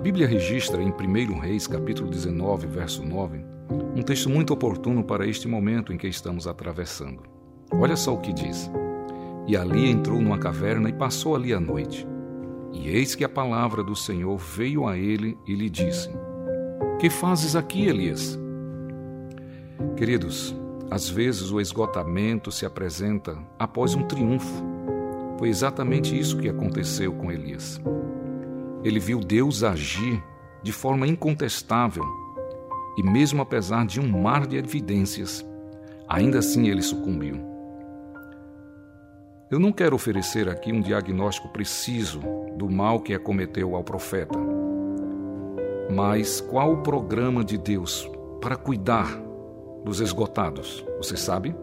Bíblia registra em 1 Reis, capítulo 19, verso 9, um texto muito oportuno para este momento em que estamos atravessando. Olha só o que diz. E ali entrou numa caverna e passou ali a noite. E eis que a palavra do Senhor veio a ele e lhe disse: Que fazes aqui, Elias? Queridos, às vezes o esgotamento se apresenta após um triunfo. Foi exatamente isso que aconteceu com Elias. Ele viu Deus agir de forma incontestável e, mesmo apesar de um mar de evidências, ainda assim ele sucumbiu. Eu não quero oferecer aqui um diagnóstico preciso do mal que acometeu ao profeta, mas qual o programa de Deus para cuidar dos esgotados? Você sabe?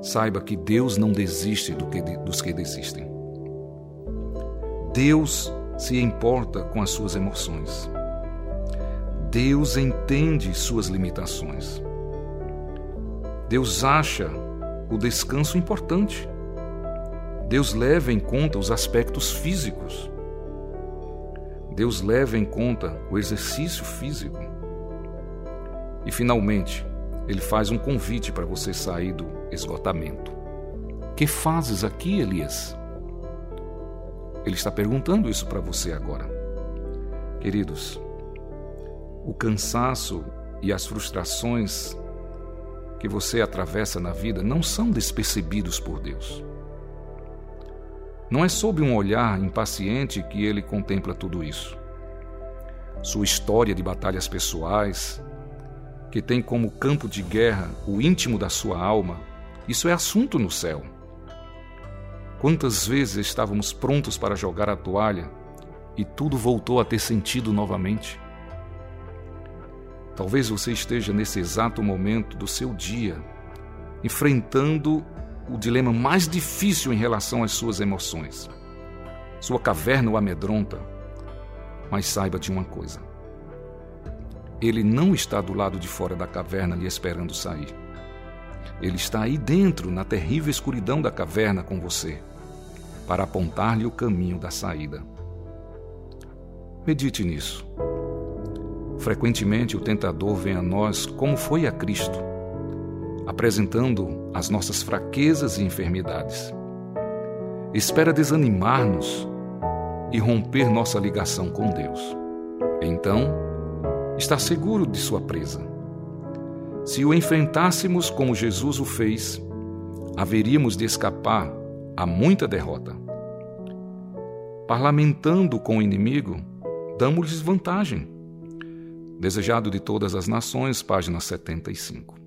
Saiba que Deus não desiste do que, dos que desistem. Deus se importa com as suas emoções. Deus entende suas limitações. Deus acha o descanso importante. Deus leva em conta os aspectos físicos. Deus leva em conta o exercício físico. E finalmente, ele faz um convite para você sair do esgotamento. Que fazes aqui, Elias? Ele está perguntando isso para você agora. Queridos, o cansaço e as frustrações que você atravessa na vida não são despercebidos por Deus. Não é sob um olhar impaciente que ele contempla tudo isso. Sua história de batalhas pessoais, que tem como campo de guerra o íntimo da sua alma, isso é assunto no céu. Quantas vezes estávamos prontos para jogar a toalha e tudo voltou a ter sentido novamente? Talvez você esteja nesse exato momento do seu dia, enfrentando o dilema mais difícil em relação às suas emoções. Sua caverna o amedronta, mas saiba de uma coisa: ele não está do lado de fora da caverna lhe esperando sair. Ele está aí dentro, na terrível escuridão da caverna com você para apontar-lhe o caminho da saída. Medite nisso. Frequentemente o tentador vem a nós como foi a Cristo, apresentando as nossas fraquezas e enfermidades. Espera desanimar-nos e romper nossa ligação com Deus. Então, está seguro de sua presa. Se o enfrentássemos como Jesus o fez, haveríamos de escapar há muita derrota. Parlamentando com o inimigo, damos-lhes vantagem. Desejado de todas as nações, página 75.